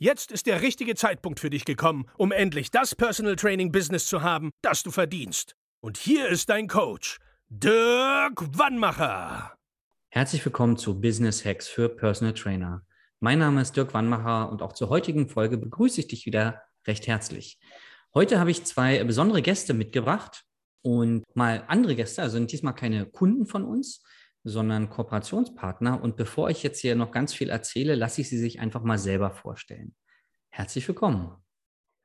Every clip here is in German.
Jetzt ist der richtige Zeitpunkt für dich gekommen, um endlich das Personal Training Business zu haben, das du verdienst. Und hier ist dein Coach, Dirk Wannmacher. Herzlich willkommen zu Business Hacks für Personal Trainer. Mein Name ist Dirk Wannmacher und auch zur heutigen Folge begrüße ich dich wieder recht herzlich. Heute habe ich zwei besondere Gäste mitgebracht und mal andere Gäste, also diesmal keine Kunden von uns, sondern Kooperationspartner. Und bevor ich jetzt hier noch ganz viel erzähle, lasse ich Sie sich einfach mal selber vorstellen. Herzlich willkommen.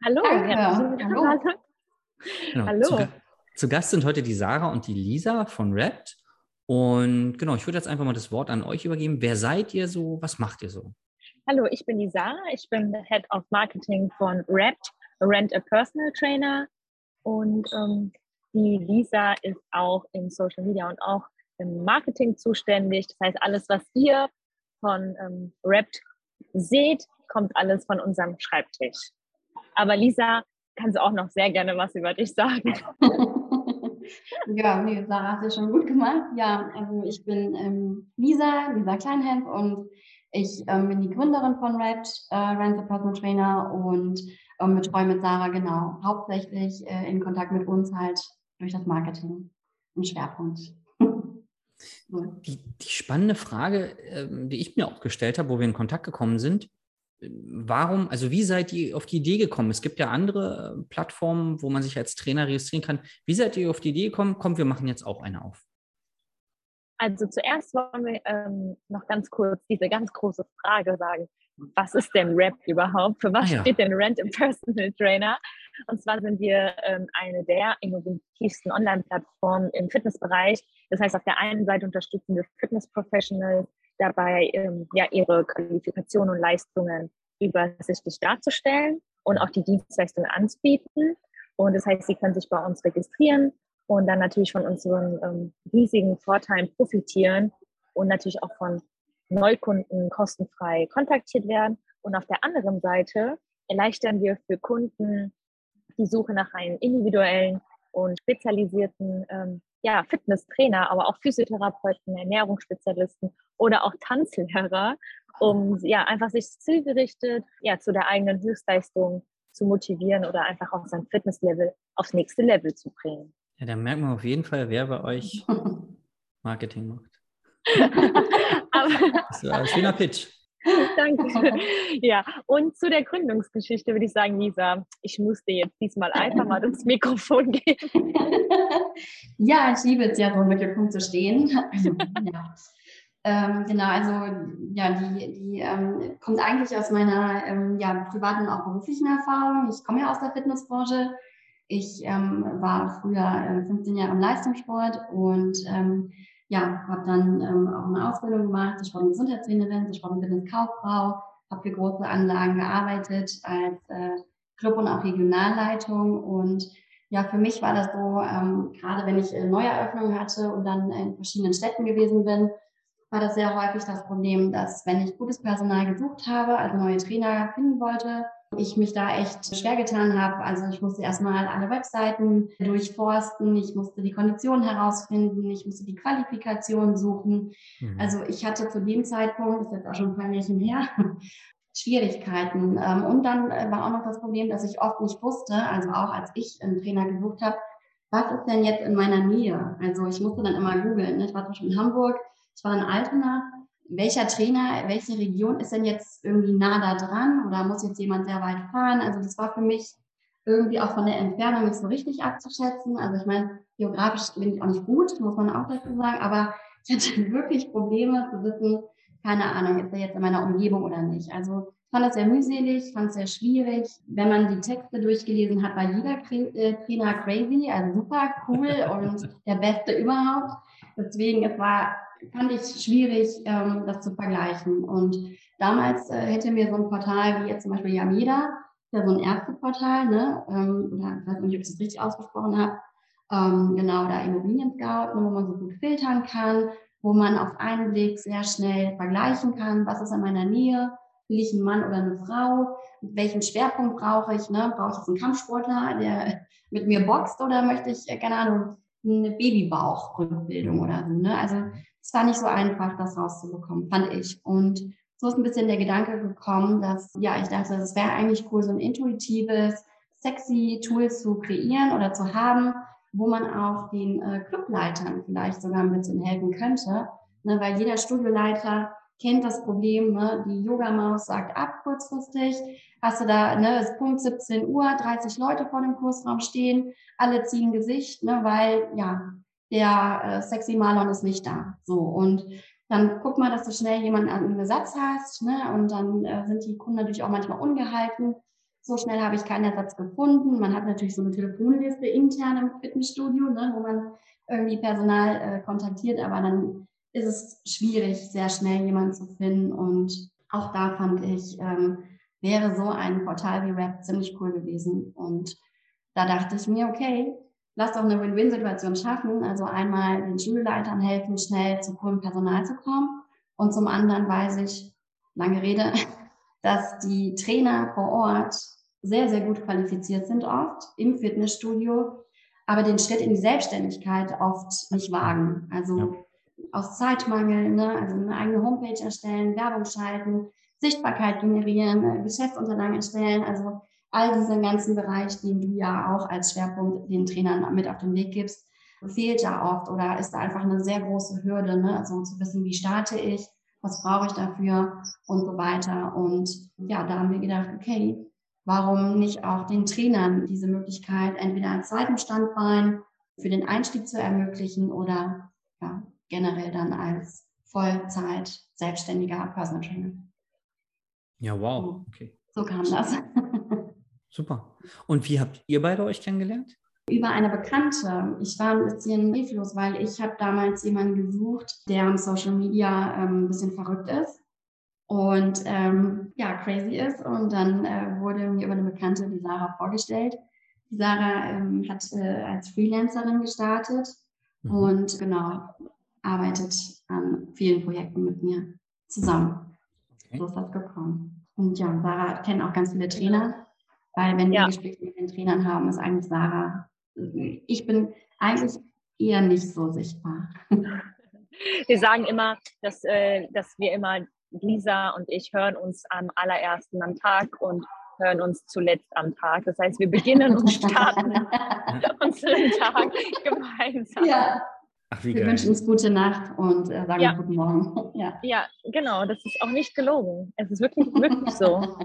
Hallo. Hallo. Genau. hallo. Zu, zu, Gast sind heute die Sarah und die Lisa von Rapt. Und genau, ich würde jetzt einfach mal das Wort an euch übergeben. Wer seid ihr so? Was macht ihr so? Hallo, ich bin die Sarah. Ich bin Head of Marketing von Rapt, Rent a Personal Trainer. Und ähm, die Lisa ist auch in Social Media und auch im Marketing zuständig. Das heißt, alles, was ihr von ähm, Rapt seht, kommt alles von unserem Schreibtisch. Aber Lisa, kannst du auch noch sehr gerne was über dich sagen. ja, nee, Sarah hat es schon gut gemacht. Ja, also ich bin ähm, Lisa, Lisa Kleinhemp und ich ähm, bin die Gründerin von Rapt, äh, Rent Personal Trainer und ähm, betreue mit Sarah genau hauptsächlich äh, in Kontakt mit uns halt durch das Marketing im Schwerpunkt. Die, die spannende Frage, ähm, die ich mir auch gestellt habe, wo wir in Kontakt gekommen sind, warum, also wie seid ihr auf die Idee gekommen? Es gibt ja andere äh, Plattformen, wo man sich als Trainer registrieren kann. Wie seid ihr auf die Idee gekommen? Komm, wir machen jetzt auch eine auf. Also zuerst wollen wir ähm, noch ganz kurz diese ganz große Frage sagen. Was ist denn Rap überhaupt? Für was ah, ja. steht denn Rent a Personal Trainer? Und zwar sind wir ähm, eine der innovativsten Online-Plattformen im Fitnessbereich. Das heißt, auf der einen Seite unterstützen wir Fitness-Professionals dabei, ähm, ja, ihre Qualifikationen und Leistungen übersichtlich darzustellen und auch die Dienstleistungen anzubieten. Und das heißt, sie können sich bei uns registrieren und dann natürlich von unseren ähm, riesigen Vorteilen profitieren und natürlich auch von Neukunden kostenfrei kontaktiert werden. Und auf der anderen Seite erleichtern wir für Kunden die Suche nach einem individuellen und spezialisierten ähm, ja, Fitnesstrainer, aber auch Physiotherapeuten, Ernährungsspezialisten oder auch Tanzlehrer, um ja einfach sich zielgerichtet ja, zu der eigenen Höchstleistung zu motivieren oder einfach auch sein Fitnesslevel aufs nächste Level zu bringen. Ja, dann merkt man auf jeden Fall, wer bei euch Marketing macht. das ist ein schöner Pitch. Danke. Ja, und zu der Gründungsgeschichte würde ich sagen, Lisa, ich muss dir jetzt diesmal einfach mal das Mikrofon geben. Ja, ich liebe es ja, so im Mittelpunkt zu stehen. ja. Ähm, genau, also ja, die, die ähm, kommt eigentlich aus meiner ähm, ja, privaten und auch beruflichen Erfahrung. Ich komme ja aus der Fitnessbranche. Ich ähm, war früher 15 äh, Jahre im Leistungssport und ähm, ja, habe dann ähm, auch eine Ausbildung gemacht zur Sport- und Gesundheitstrainerin, zur Sport- und Fitnesskauffrau, habe für große Anlagen gearbeitet als äh, Club- und auch Regionalleitung. Und ja, für mich war das so, ähm, gerade wenn ich äh, Neueröffnungen hatte und dann in verschiedenen Städten gewesen bin, war das sehr häufig das Problem, dass wenn ich gutes Personal gesucht habe, also neue Trainer finden wollte, ich mich da echt schwer getan habe. Also ich musste erstmal alle Webseiten durchforsten, ich musste die Konditionen herausfinden, ich musste die Qualifikation suchen. Mhm. Also ich hatte zu dem Zeitpunkt, das ist jetzt auch schon ein paar Jährchen her, Schwierigkeiten. Ähm, und dann äh, war auch noch das Problem, dass ich oft nicht wusste, also auch als ich einen Trainer gesucht habe, was ist denn jetzt in meiner Nähe? Also ich musste dann immer googeln. Ne? Ich war Beispiel in Hamburg, ich war in Altena welcher Trainer, welche Region ist denn jetzt irgendwie nah da dran oder muss jetzt jemand sehr weit fahren? Also das war für mich irgendwie auch von der Entfernung nicht so richtig abzuschätzen. Also ich meine, geografisch bin ich auch nicht gut, muss man auch dazu sagen, aber ich hatte wirklich Probleme zu wissen, keine Ahnung, ist er jetzt in meiner Umgebung oder nicht. Also ich fand das sehr mühselig, fand es sehr schwierig. Wenn man die Texte durchgelesen hat, war jeder äh, Trainer crazy, also super cool und der Beste überhaupt. Deswegen, es war fand ich schwierig, ähm, das zu vergleichen. Und damals äh, hätte mir so ein Portal wie jetzt zum Beispiel Yameda, ja so ein Ärzteportal, ne, ähm, oder ich weiß nicht, ob ich das richtig ausgesprochen habe, ähm, genau, da Immobilien Scout, wo man so gut filtern kann, wo man auf einen Blick sehr schnell vergleichen kann, was ist in meiner Nähe, will ich einen Mann oder eine Frau, welchen Schwerpunkt brauche ich, ne? brauche ich jetzt einen Kampfsportler, der mit mir boxt oder möchte ich, äh, keine Ahnung, eine Babybauchrückbildung oder so. Ne? Also es war nicht so einfach, das rauszubekommen, fand ich. Und so ist ein bisschen der Gedanke gekommen, dass, ja, ich dachte, es wäre eigentlich cool, so ein intuitives, sexy Tool zu kreieren oder zu haben, wo man auch den äh, Clubleitern vielleicht sogar ein bisschen helfen könnte, ne? weil jeder Studioleiter kennt das Problem, ne? die Yogamaus sagt ab kurzfristig, hast du da, ne, es ist Punkt 17 Uhr, 30 Leute vor dem Kursraum stehen, alle ziehen Gesicht, ne, weil ja, der äh, sexy Marlon ist nicht da. So und dann guck mal, dass du schnell jemanden an Ersatz hast, ne, und dann äh, sind die Kunden natürlich auch manchmal ungehalten. So schnell habe ich keinen Ersatz gefunden. Man hat natürlich so eine Telefonliste intern im Fitnessstudio, ne, wo man irgendwie Personal äh, kontaktiert, aber dann ist es schwierig, sehr schnell jemanden zu finden. Und auch da fand ich, ähm, wäre so ein Portal wie Rap ziemlich cool gewesen. Und da dachte ich mir, okay, lass doch eine Win-Win-Situation schaffen. Also einmal den Schulleitern helfen, schnell zu coolem Personal zu kommen. Und zum anderen weiß ich, lange Rede, dass die Trainer vor Ort sehr, sehr gut qualifiziert sind oft im Fitnessstudio, aber den Schritt in die Selbstständigkeit oft nicht wagen. Also ja. aus Zeitmangel, ne? also eine eigene Homepage erstellen, Werbung schalten, Sichtbarkeit generieren, Geschäftsunterlagen erstellen, also all diesen ganzen Bereich, den du ja auch als Schwerpunkt den Trainern mit auf den Weg gibst, fehlt ja oft oder ist da einfach eine sehr große Hürde, ne? also zu wissen, wie starte ich, was brauche ich dafür und so weiter. Und ja, da haben wir gedacht, okay, warum nicht auch den Trainern diese Möglichkeit entweder als zweiten Standbein für den Einstieg zu ermöglichen oder ja, generell dann als Vollzeit selbstständiger Personal Trainer. Ja, wow. Okay. So kam das. Super. Und wie habt ihr beide euch kennengelernt? Über eine Bekannte. Ich war ein bisschen hilflos, weil ich habe damals jemanden gesucht, der am Social Media ähm, ein bisschen verrückt ist und ähm, ja, crazy ist. Und dann äh, wurde mir über eine Bekannte, die Sarah, vorgestellt. Die Sarah ähm, hat äh, als Freelancerin gestartet mhm. und genau arbeitet an vielen Projekten mit mir zusammen. Okay. So ist das gekommen. Und ja, Sarah kennt auch ganz viele Trainer, weil wenn wir Gespräche mit den Trainern haben, ist eigentlich Sarah, ich bin eigentlich eher nicht so sichtbar. Wir sagen immer, dass, äh, dass wir immer, Lisa und ich hören uns am allerersten am Tag und hören uns zuletzt am Tag. Das heißt, wir beginnen und starten unseren Tag gemeinsam. Ja, Ach, wir geil. wünschen uns gute Nacht und äh, sagen ja. guten Morgen. Ja. ja, genau. Das ist auch nicht gelogen. Es ist wirklich, wirklich so.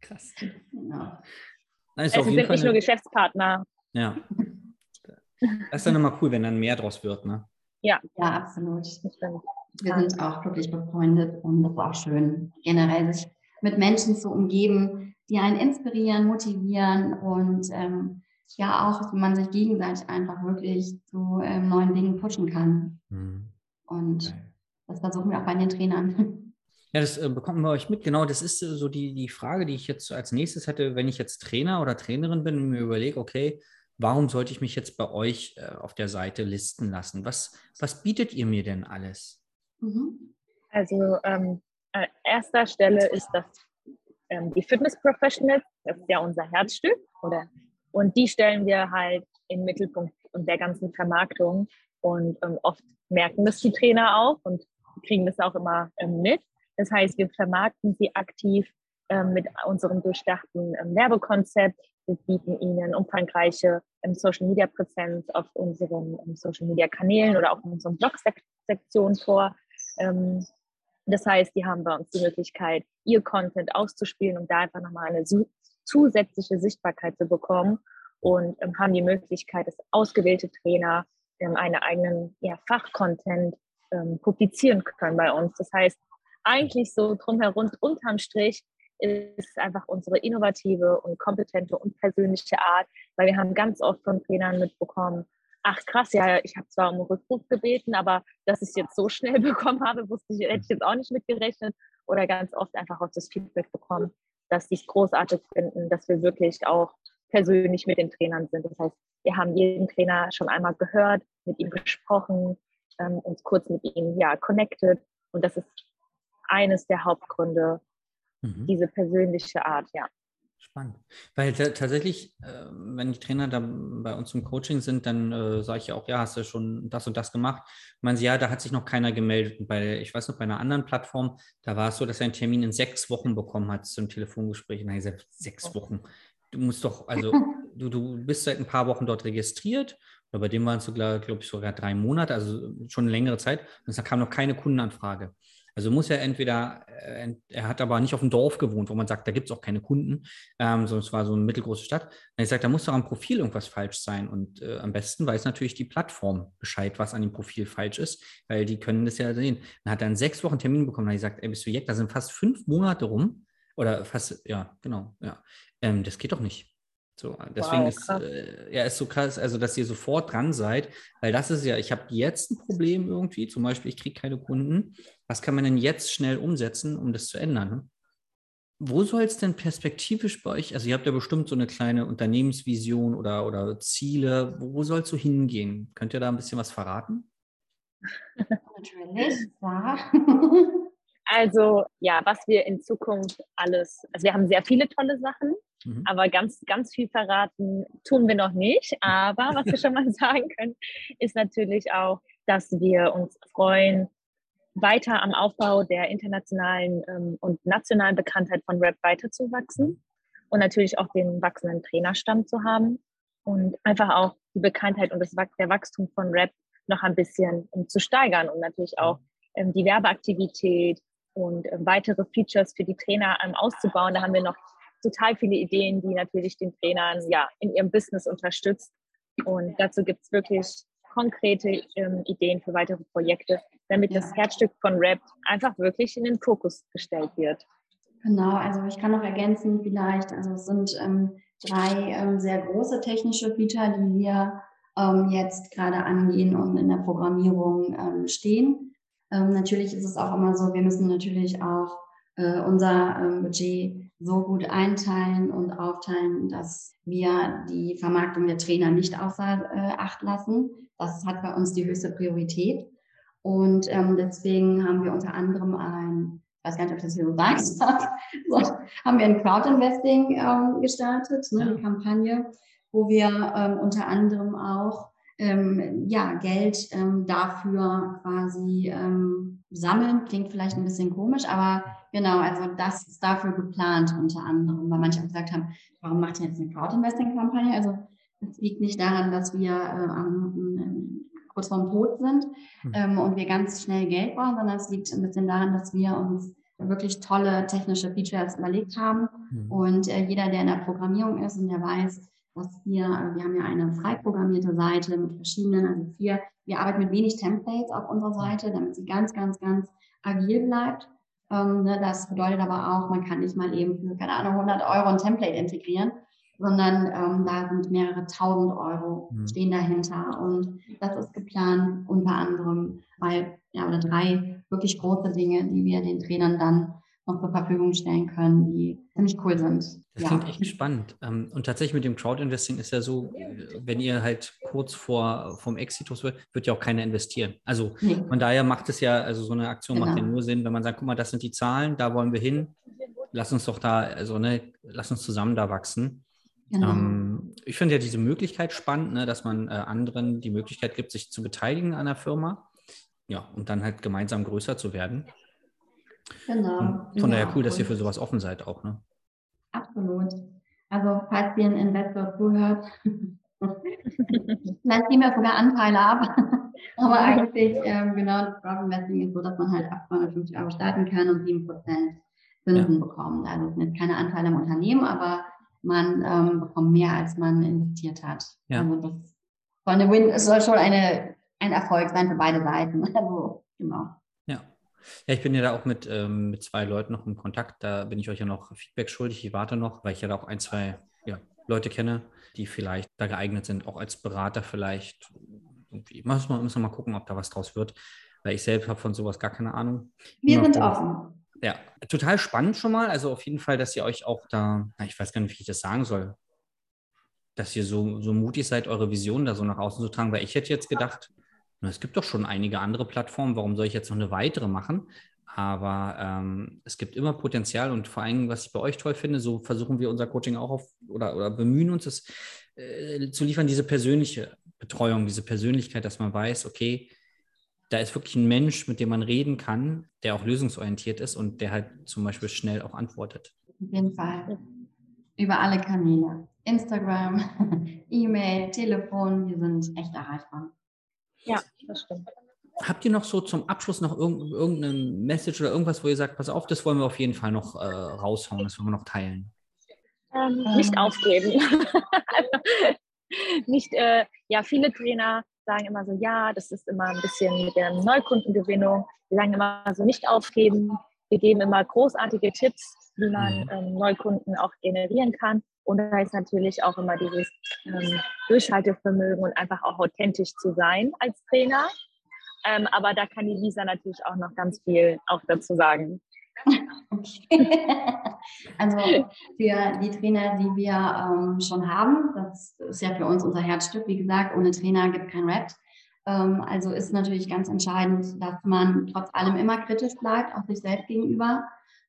Krass. Genau. Also es sind nicht eine... nur Geschäftspartner. Ja. Das ist dann immer cool, wenn dann mehr draus wird, ne? Ja. Ja, absolut. Wir sind auch wirklich befreundet und das ist auch schön, generell sich mit Menschen zu umgeben, die einen inspirieren, motivieren und ähm, ja auch, man sich gegenseitig einfach wirklich zu ähm, neuen Dingen pushen kann. Mhm. Und okay. das versuchen wir auch bei den Trainern. Ja, das äh, bekommen wir euch mit. Genau, das ist äh, so die, die Frage, die ich jetzt als nächstes hätte, wenn ich jetzt Trainer oder Trainerin bin und mir überlege, okay, warum sollte ich mich jetzt bei euch äh, auf der Seite listen lassen? Was, was bietet ihr mir denn alles? Mhm. Also ähm, an erster Stelle ist das ähm, die Fitness Professionals, das ist ja unser Herzstück oder und die stellen wir halt in den Mittelpunkt und der ganzen Vermarktung. Und ähm, oft merken das die Trainer auch und kriegen das auch immer ähm, mit. Das heißt, wir vermarkten sie aktiv ähm, mit unserem durchdachten ähm, Werbekonzept. Wir bieten ihnen umfangreiche ähm, Social Media Präsenz auf unseren ähm, Social Media Kanälen oder auch in unseren Blog-Sektionen vor. das heißt, die haben bei uns die Möglichkeit, ihr Content auszuspielen und da einfach nochmal eine zusätzliche Sichtbarkeit zu bekommen und ähm, haben die Möglichkeit, dass ausgewählte Trainer ähm, einen eigenen ja, Fachcontent ähm, publizieren können bei uns. Das heißt, eigentlich so drumherum, unterm Strich, ist einfach unsere innovative und kompetente und persönliche Art, weil wir haben ganz oft von Trainern mitbekommen, ach krass, ja, ich habe zwar um Rückruf gebeten, aber dass ich es jetzt so schnell bekommen habe, wusste ich, hätte ich jetzt auch nicht mitgerechnet. Oder ganz oft einfach auch das Feedback bekommen, dass sie es großartig finden, dass wir wirklich auch persönlich mit den Trainern sind. Das heißt, wir haben jeden Trainer schon einmal gehört, mit ihm gesprochen, ähm, uns kurz mit ihm ja connected. Und das ist eines der Hauptgründe, mhm. diese persönliche Art, ja. Spannend. Weil tatsächlich, äh, wenn die Trainer da bei uns im Coaching sind, dann äh, sage ich ja auch, ja, hast du schon das und das gemacht? Meinen sie, ja, da hat sich noch keiner gemeldet. Und bei, ich weiß noch, bei einer anderen Plattform, da war es so, dass er einen Termin in sechs Wochen bekommen hat zum Telefongespräch. Und dann habe ich gesagt, sechs oh. Wochen. Du musst doch, also du, du bist seit ein paar Wochen dort registriert. Oder bei dem waren es sogar, glaube ich, sogar drei Monate, also schon eine längere Zeit. Und es kam noch keine Kundenanfrage. Also muss er entweder, äh, er hat aber nicht auf dem Dorf gewohnt, wo man sagt, da gibt es auch keine Kunden, ähm, sondern es war so eine mittelgroße Stadt. Und ich sage, da muss doch am Profil irgendwas falsch sein. Und äh, am besten weiß natürlich die Plattform Bescheid, was an dem Profil falsch ist, weil die können das ja sehen. Dann hat er einen sechs Wochen Termin bekommen, und ich gesagt, ey, bist du jetzt, da sind fast fünf Monate rum. Oder fast, ja, genau, ja. Ähm, das geht doch nicht. So, deswegen wow, ist äh, ja ist so krass, also dass ihr sofort dran seid, weil das ist ja, ich habe jetzt ein Problem irgendwie, zum Beispiel, ich kriege keine Kunden. Was kann man denn jetzt schnell umsetzen, um das zu ändern? Ne? Wo soll es denn perspektivisch bei euch, also ihr habt ja bestimmt so eine kleine Unternehmensvision oder, oder Ziele, wo, wo soll es so hingehen? Könnt ihr da ein bisschen was verraten? Natürlich, ja. Also ja, was wir in Zukunft alles, also wir haben sehr viele tolle Sachen, mhm. aber ganz, ganz viel verraten tun wir noch nicht. Aber was wir schon mal sagen können, ist natürlich auch, dass wir uns freuen, weiter am Aufbau der internationalen ähm, und nationalen Bekanntheit von Rap weiterzuwachsen und natürlich auch den wachsenden Trainerstamm zu haben und einfach auch die Bekanntheit und das, der Wachstum von Rap noch ein bisschen um, zu steigern und natürlich auch ähm, die Werbeaktivität und äh, weitere Features für die Trainer ähm, auszubauen. Da haben wir noch total viele Ideen, die natürlich den Trainern ja in ihrem Business unterstützt. Und dazu gibt es wirklich konkrete ähm, Ideen für weitere Projekte, damit ja. das Herzstück von Rap einfach wirklich in den Fokus gestellt wird. Genau, also ich kann noch ergänzen vielleicht, also es sind ähm, drei ähm, sehr große technische Feature, die wir ähm, jetzt gerade angehen und in der Programmierung ähm, stehen. Ähm, natürlich ist es auch immer so, wir müssen natürlich auch äh, unser Budget so gut einteilen und aufteilen, dass wir die Vermarktung der Trainer nicht außer äh, Acht lassen. Das hat bei uns die höchste Priorität. Und ähm, deswegen haben wir unter anderem ein, ich weiß gar nicht, ob ich das hier so sagen so, haben wir ein Crowd-Investing ähm, gestartet, ne, eine Kampagne, wo wir ähm, unter anderem auch ähm, ja, Geld ähm, dafür quasi ähm, sammeln. Klingt vielleicht ein bisschen komisch, aber genau, also das ist dafür geplant unter anderem, weil manche auch gesagt haben, warum macht ihr jetzt eine Crowd-Investing-Kampagne? Also es liegt nicht daran, dass wir äh, kurz vorm Tod sind mhm. ähm, und wir ganz schnell Geld brauchen, sondern es liegt ein bisschen daran, dass wir uns wirklich tolle technische Features überlegt haben. Mhm. Und äh, jeder, der in der Programmierung ist und der weiß, dass wir, wir haben ja eine frei programmierte Seite mit verschiedenen, also vier, wir arbeiten mit wenig Templates auf unserer Seite, damit sie ganz, ganz, ganz agil bleibt. Ähm, ne, das bedeutet aber auch, man kann nicht mal eben für, keine Ahnung, 100 Euro ein Template integrieren, sondern ähm, da sind mehrere tausend Euro mhm. stehen dahinter. Und das ist geplant unter anderem bei, ja, oder drei wirklich große Dinge, die wir den Trainern dann noch zur Verfügung stellen können, die ziemlich cool sind. Das ja. klingt echt spannend. Ähm, und tatsächlich mit dem Crowd-Investing ist ja so, wenn ihr halt kurz vor vom Exitus wird, wird ja auch keiner investieren. Also nee. von daher macht es ja, also so eine Aktion genau. macht ja nur Sinn, wenn man sagt, guck mal, das sind die Zahlen, da wollen wir hin. Lass uns doch da, also ne, lass uns zusammen da wachsen. Genau. Ähm, ich finde ja diese Möglichkeit spannend, ne, dass man äh, anderen die Möglichkeit gibt, sich zu beteiligen an der Firma. Ja, und dann halt gemeinsam größer zu werden. Genau. Und von daher cool, dass ihr für sowas offen seid auch, ne? Absolut. Also falls ihr ein Investor zuhört, vielleicht nehmen wir sogar Anteile ab. Aber eigentlich, ähm, genau, das Crowd Investing ist so, dass man halt ab 250 Euro starten kann und 7% Zinsen ja. bekommt. Also es sind keine Anteile im Unternehmen, aber man ähm, bekommt mehr, als man investiert hat. Ja. Also das soll, eine Win, es soll schon eine, ein Erfolg sein für beide Seiten. Also, genau. Ja, ich bin ja da auch mit, ähm, mit zwei Leuten noch im Kontakt. Da bin ich euch ja noch Feedback schuldig. Ich warte noch, weil ich ja da auch ein, zwei ja, Leute kenne, die vielleicht da geeignet sind, auch als Berater vielleicht. Irgendwie. Müssen wir, müssen wir mal gucken, ob da was draus wird, weil ich selbst habe von sowas gar keine Ahnung. Wir Immer sind offen. Ja, total spannend schon mal. Also auf jeden Fall, dass ihr euch auch da, ich weiß gar nicht, wie ich das sagen soll, dass ihr so, so mutig seid, eure Vision da so nach außen zu tragen, weil ich hätte jetzt gedacht, es gibt doch schon einige andere Plattformen, warum soll ich jetzt noch eine weitere machen? Aber ähm, es gibt immer Potenzial und vor allem, was ich bei euch toll finde, so versuchen wir unser Coaching auch auf oder, oder bemühen uns, es äh, zu liefern, diese persönliche Betreuung, diese Persönlichkeit, dass man weiß, okay, da ist wirklich ein Mensch, mit dem man reden kann, der auch lösungsorientiert ist und der halt zum Beispiel schnell auch antwortet. Auf jeden Fall. Über alle Kanäle. Instagram, E-Mail, Telefon, wir sind echt erreichbar. Ja, das stimmt. Habt ihr noch so zum Abschluss noch irgendeine Message oder irgendwas, wo ihr sagt, pass auf, das wollen wir auf jeden Fall noch äh, raushauen, das wollen wir noch teilen? Ähm, nicht aufgeben. nicht, äh, ja, viele Trainer sagen immer so, ja, das ist immer ein bisschen mit der Neukundengewinnung. Wir sagen immer so, nicht aufgeben. Wir geben immer großartige Tipps, wie man mhm. ähm, Neukunden auch generieren kann. Und da ist natürlich auch immer dieses ähm, Durchhaltevermögen und einfach auch authentisch zu sein als Trainer. Ähm, aber da kann die Lisa natürlich auch noch ganz viel auch dazu sagen. Okay. Also für die Trainer, die wir ähm, schon haben, das ist ja für uns unser Herzstück, wie gesagt, ohne Trainer gibt kein Rap. Ähm, also ist natürlich ganz entscheidend, dass man trotz allem immer kritisch bleibt, auch sich selbst gegenüber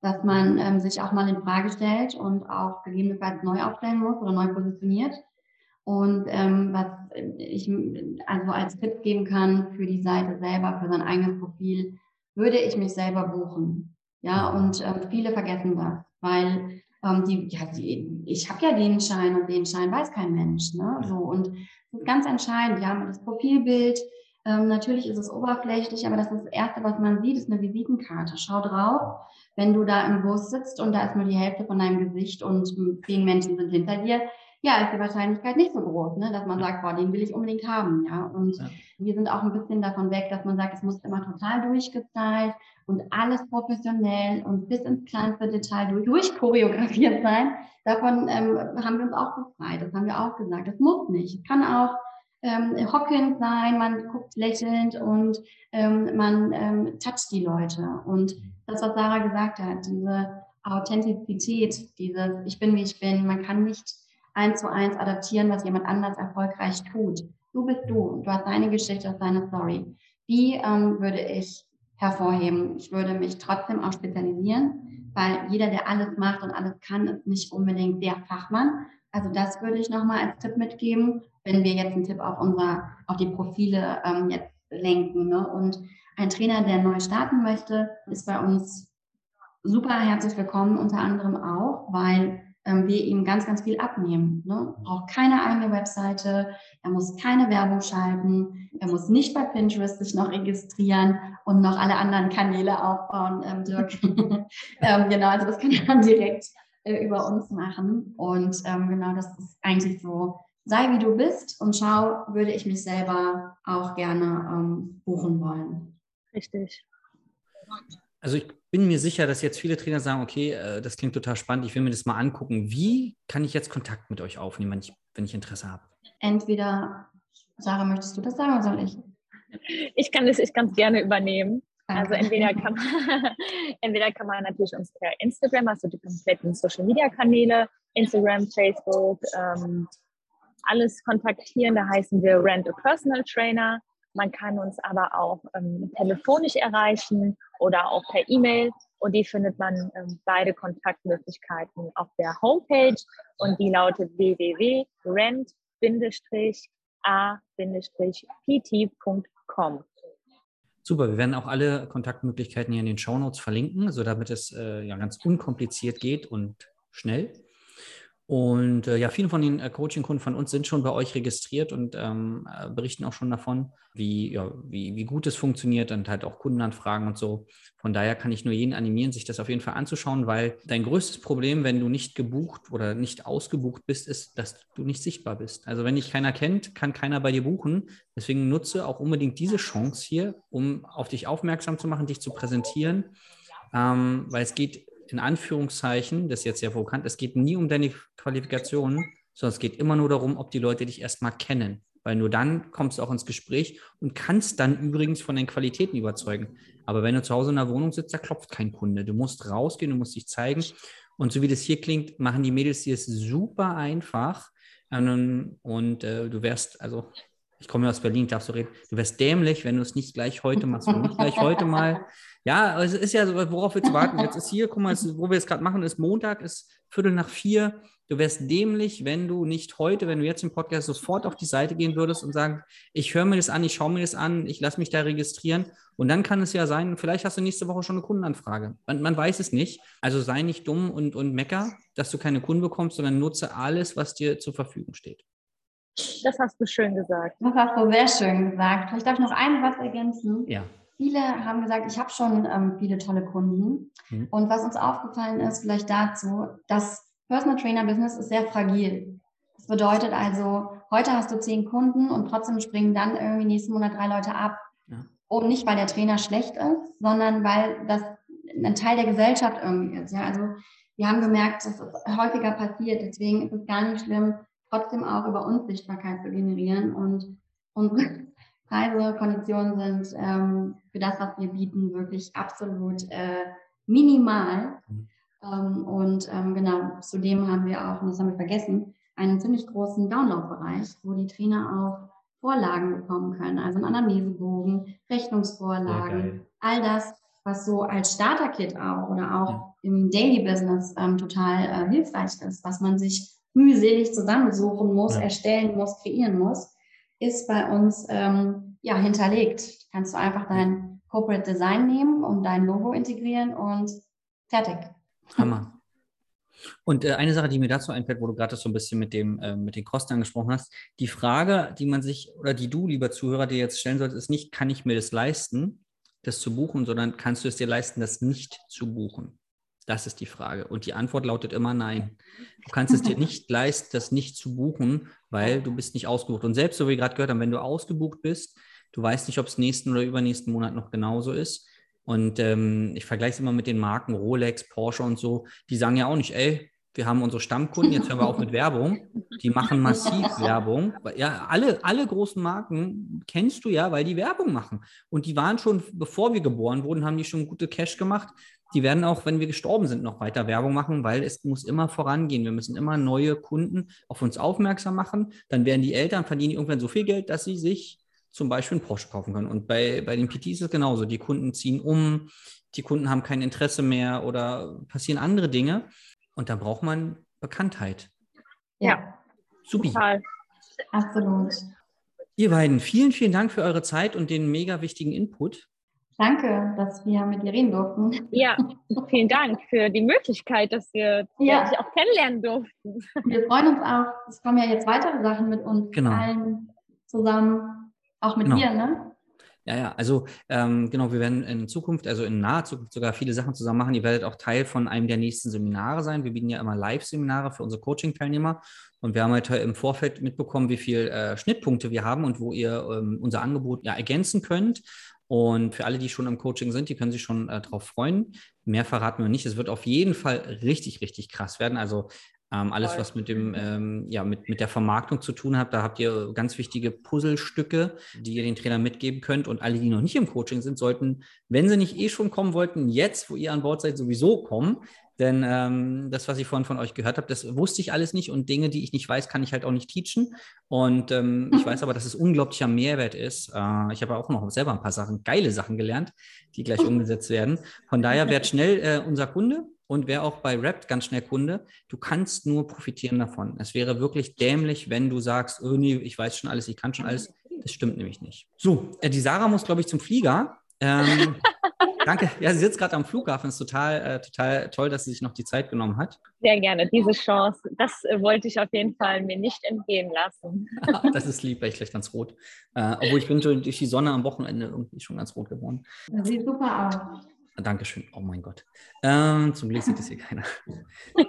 dass man ähm, sich auch mal in Frage stellt und auch gegebenenfalls neu aufstellen muss oder neu positioniert. Und ähm, was ich also als Tipp geben kann für die Seite selber, für sein eigenes Profil, würde ich mich selber buchen. Ja, und ähm, viele vergessen das, weil ähm, die, ja, die, ich habe ja den Schein und den Schein weiß kein Mensch. Ne? So, und das ist ganz entscheidend. Ja, das Profilbild, ähm, natürlich ist es oberflächlich, aber das, ist das Erste, was man sieht, ist eine Visitenkarte. Schau drauf, wenn du da im Bus sitzt und da ist nur die Hälfte von deinem Gesicht und zehn Menschen sind hinter dir, ja, ist die Wahrscheinlichkeit nicht so groß, ne, dass man sagt, boah, den will ich unbedingt haben, ja. Und ja. wir sind auch ein bisschen davon weg, dass man sagt, es muss immer total durchgestylt und alles professionell und bis ins kleinste Detail durch, durchchoreografiert sein. Davon ähm, haben wir uns auch befreit. Das haben wir auch gesagt. Das muss nicht. Es kann auch ähm, hockend sein, man guckt lächelnd und ähm, man ähm, toucht die Leute. Und das, was Sarah gesagt hat, diese Authentizität, dieses Ich bin, wie ich bin, man kann nicht eins zu eins adaptieren, was jemand anders erfolgreich tut. Du bist du, du hast deine Geschichte, hast deine Story. Die ähm, würde ich hervorheben. Ich würde mich trotzdem auch spezialisieren, weil jeder, der alles macht und alles kann, ist nicht unbedingt der Fachmann. Also das würde ich nochmal als Tipp mitgeben, wenn wir jetzt einen Tipp auf unser, auf die Profile ähm, jetzt lenken. Ne? Und ein Trainer, der neu starten möchte, ist bei uns super herzlich willkommen, unter anderem auch, weil ähm, wir ihm ganz, ganz viel abnehmen. Ne? Braucht keine eigene Webseite, er muss keine Werbung schalten, er muss nicht bei Pinterest sich noch registrieren und noch alle anderen Kanäle aufbauen, ähm, Dirk. ähm, genau, also das kann er dann direkt äh, über uns machen. Und ähm, genau, das ist eigentlich so, sei wie du bist und schau, würde ich mich selber auch gerne ähm, buchen wollen. Richtig. Also ich bin mir sicher, dass jetzt viele Trainer sagen, okay, äh, das klingt total spannend, ich will mir das mal angucken. Wie kann ich jetzt Kontakt mit euch aufnehmen, wenn ich, wenn ich Interesse habe? Entweder, Sarah, möchtest du das sagen oder soll ich? Ich kann das ich ganz gerne übernehmen. Also entweder kann, man, entweder kann man natürlich uns per Instagram, also die kompletten Social Media Kanäle, Instagram, Facebook, ähm, alles kontaktieren. Da heißen wir Rent a Personal Trainer. Man kann uns aber auch ähm, telefonisch erreichen oder auch per E-Mail. Und die findet man ähm, beide Kontaktmöglichkeiten auf der Homepage und die lautet www.rent-a-pt.com. Super, wir werden auch alle Kontaktmöglichkeiten hier in den Shownotes verlinken, so damit es äh, ja ganz unkompliziert geht und schnell. Und äh, ja, viele von den äh, Coaching-Kunden von uns sind schon bei euch registriert und ähm, äh, berichten auch schon davon, wie, ja, wie, wie gut es funktioniert und halt auch Kundenanfragen und so. Von daher kann ich nur jeden animieren, sich das auf jeden Fall anzuschauen, weil dein größtes Problem, wenn du nicht gebucht oder nicht ausgebucht bist, ist, dass du nicht sichtbar bist. Also wenn dich keiner kennt, kann keiner bei dir buchen. Deswegen nutze auch unbedingt diese Chance hier, um auf dich aufmerksam zu machen, dich zu präsentieren, ähm, weil es geht in Anführungszeichen, das ist jetzt sehr provokant, es geht nie um deine Qualifikationen, sondern es geht immer nur darum, ob die Leute dich erstmal kennen. Weil nur dann kommst du auch ins Gespräch und kannst dann übrigens von den Qualitäten überzeugen. Aber wenn du zu Hause in der Wohnung sitzt, da klopft kein Kunde. Du musst rausgehen, du musst dich zeigen. Und so wie das hier klingt, machen die Mädels dir es super einfach. Ähm, und äh, du wärst, also ich komme ja aus Berlin, darfst du reden, du wärst dämlich, wenn du es nicht gleich heute machst. Und nicht gleich heute mal. Ja, es ist ja so, worauf wir zu warten? Jetzt ist hier, guck mal, ist, wo wir es gerade machen, ist Montag, ist Viertel nach vier. Du wärst dämlich, wenn du nicht heute, wenn du jetzt im Podcast sofort auf die Seite gehen würdest und sagen, ich höre mir das an, ich schaue mir das an, ich lasse mich da registrieren. Und dann kann es ja sein, vielleicht hast du nächste Woche schon eine Kundenanfrage. Man, man weiß es nicht. Also sei nicht dumm und, und mecker, dass du keine Kunden bekommst, sondern nutze alles, was dir zur Verfügung steht. Das hast du schön gesagt. Das hast du sehr schön gesagt. Vielleicht darf ich noch ein was ergänzen. Ja. Viele haben gesagt, ich habe schon ähm, viele tolle Kunden. Mhm. Und was uns aufgefallen ist, vielleicht dazu, das Personal Trainer Business ist sehr fragil. Das bedeutet also, heute hast du zehn Kunden und trotzdem springen dann irgendwie nächsten Monat drei Leute ab. Ja. Und nicht, weil der Trainer schlecht ist, sondern weil das ein Teil der Gesellschaft irgendwie ist. Ja, also wir haben gemerkt, dass es häufiger passiert. Deswegen ist es gar nicht schlimm, trotzdem auch über uns Sichtbarkeit zu generieren. Und unsere Preise, Konditionen sind ähm, für das, was wir bieten, wirklich absolut äh, minimal. Mhm. Ähm, und ähm, genau, zudem haben wir auch, und das haben wir vergessen, einen ziemlich großen Download-Bereich, wo die Trainer auch Vorlagen bekommen können, also einen Anamnesebogen, Rechnungsvorlagen, all das, was so als Starter-Kit auch oder auch ja. im Daily Business ähm, total äh, hilfreich ist, was man sich mühselig zusammensuchen muss, ja. erstellen muss, kreieren muss, ist bei uns ähm, ja hinterlegt. Kannst du einfach dein Corporate Design nehmen und dein Logo integrieren und fertig. Hammer. Und äh, eine Sache, die mir dazu einfällt, wo du gerade so ein bisschen mit, dem, äh, mit den Kosten angesprochen hast, die Frage, die man sich oder die du, lieber Zuhörer, dir jetzt stellen solltest, ist nicht, kann ich mir das leisten, das zu buchen, sondern kannst du es dir leisten, das nicht zu buchen? Das ist die Frage. Und die Antwort lautet immer nein. Du kannst es dir nicht leisten, das nicht zu buchen, weil du bist nicht ausgebucht. Und selbst so wie wir gerade gehört haben, wenn du ausgebucht bist, du weißt nicht, ob es nächsten oder übernächsten Monat noch genauso ist. Und ähm, ich vergleiche es immer mit den Marken Rolex, Porsche und so. Die sagen ja auch nicht, ey, wir haben unsere Stammkunden, jetzt hören wir auf mit Werbung. Die machen massiv Werbung. Ja, alle, alle großen Marken kennst du ja, weil die Werbung machen. Und die waren schon, bevor wir geboren wurden, haben die schon gute Cash gemacht. Die werden auch, wenn wir gestorben sind, noch weiter Werbung machen, weil es muss immer vorangehen. Wir müssen immer neue Kunden auf uns aufmerksam machen. Dann werden die Eltern, verdienen irgendwann so viel Geld, dass sie sich zum Beispiel einen Porsche kaufen können. Und bei, bei den PTs ist es genauso. Die Kunden ziehen um, die Kunden haben kein Interesse mehr oder passieren andere Dinge. Und da braucht man Bekanntheit. Ja. Super. Total. Absolut. Ihr beiden, vielen, vielen Dank für eure Zeit und den mega wichtigen Input. Danke, dass wir mit dir reden durften. Ja, vielen Dank für die Möglichkeit, dass wir ja. dich auch kennenlernen durften. Wir freuen uns auch. Es kommen ja jetzt weitere Sachen mit uns genau. allen zusammen auch mit genau. dir, ne? Ja, ja, also ähm, genau, wir werden in Zukunft, also in naher Zukunft sogar viele Sachen zusammen machen. Ihr werdet auch Teil von einem der nächsten Seminare sein. Wir bieten ja immer Live-Seminare für unsere Coaching-Teilnehmer. Und wir haben heute im Vorfeld mitbekommen, wie viele äh, Schnittpunkte wir haben und wo ihr ähm, unser Angebot ja ergänzen könnt. Und für alle, die schon im Coaching sind, die können sich schon äh, darauf freuen. Mehr verraten wir nicht. Es wird auf jeden Fall richtig, richtig krass werden. Also ähm, alles, was mit dem, ähm, ja, mit, mit der Vermarktung zu tun hat, da habt ihr ganz wichtige Puzzlestücke, die ihr den Trainern mitgeben könnt. Und alle, die noch nicht im Coaching sind, sollten, wenn sie nicht eh schon kommen wollten, jetzt, wo ihr an Bord seid, sowieso kommen. Denn ähm, das, was ich vorhin von euch gehört habe, das wusste ich alles nicht und Dinge, die ich nicht weiß, kann ich halt auch nicht teachen. Und ähm, ich weiß aber, dass es unglaublicher Mehrwert ist. Äh, ich habe auch noch selber ein paar Sachen, geile Sachen gelernt, die gleich umgesetzt werden. Von daher werdet schnell äh, unser Kunde und wer auch bei Rapt ganz schnell Kunde, du kannst nur profitieren davon. Es wäre wirklich dämlich, wenn du sagst, oh nee, ich weiß schon alles, ich kann schon alles. Das stimmt nämlich nicht. So, äh, die Sarah muss, glaube ich, zum Flieger. Ähm, danke. Ja, sie sitzt gerade am Flughafen. Ist total, äh, total toll, dass sie sich noch die Zeit genommen hat. Sehr gerne. Diese Chance, das äh, wollte ich auf jeden Fall mir nicht entgehen lassen. das ist lieb, weil ich gleich ganz rot. Äh, obwohl ich bin durch die Sonne am Wochenende irgendwie schon ganz rot geworden. Sieht super aus. Dankeschön. Oh mein Gott. Ähm, zum Glück sieht es hier keiner.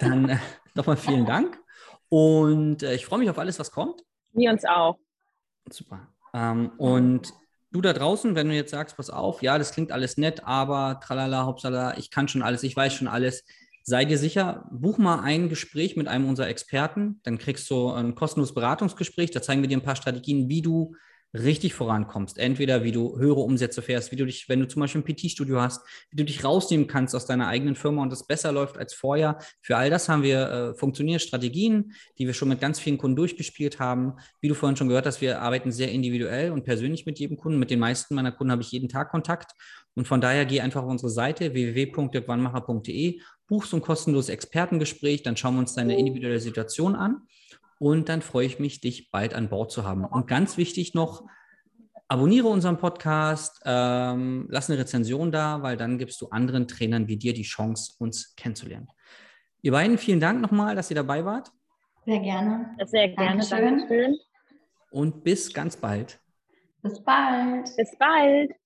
Dann äh, nochmal vielen Dank. Und äh, ich freue mich auf alles, was kommt. Wir uns auch. Super. Ähm, und du da draußen, wenn du jetzt sagst, pass auf, ja, das klingt alles nett, aber tralala, haupsala, ich kann schon alles, ich weiß schon alles. sei dir sicher, buch mal ein Gespräch mit einem unserer Experten, dann kriegst du ein kostenloses Beratungsgespräch, da zeigen wir dir ein paar Strategien, wie du richtig vorankommst. Entweder wie du höhere Umsätze fährst, wie du dich, wenn du zum Beispiel ein PT-Studio hast, wie du dich rausnehmen kannst aus deiner eigenen Firma und es besser läuft als vorher. Für all das haben wir äh, funktionierende Strategien, die wir schon mit ganz vielen Kunden durchgespielt haben. Wie du vorhin schon gehört hast, wir arbeiten sehr individuell und persönlich mit jedem Kunden. Mit den meisten meiner Kunden habe ich jeden Tag Kontakt. Und von daher geh einfach auf unsere Seite www.dirkwannmacher.de, buchst ein kostenloses Expertengespräch, dann schauen wir uns deine individuelle Situation an und dann freue ich mich, dich bald an Bord zu haben. Und ganz wichtig noch, abonniere unseren Podcast, ähm, lass eine Rezension da, weil dann gibst du anderen Trainern wie dir die Chance, uns kennenzulernen. Ihr beiden, vielen Dank nochmal, dass ihr dabei wart. Sehr gerne. Sehr gerne. Dankeschön. Dankeschön. Und bis ganz bald. Bis bald. Bis bald.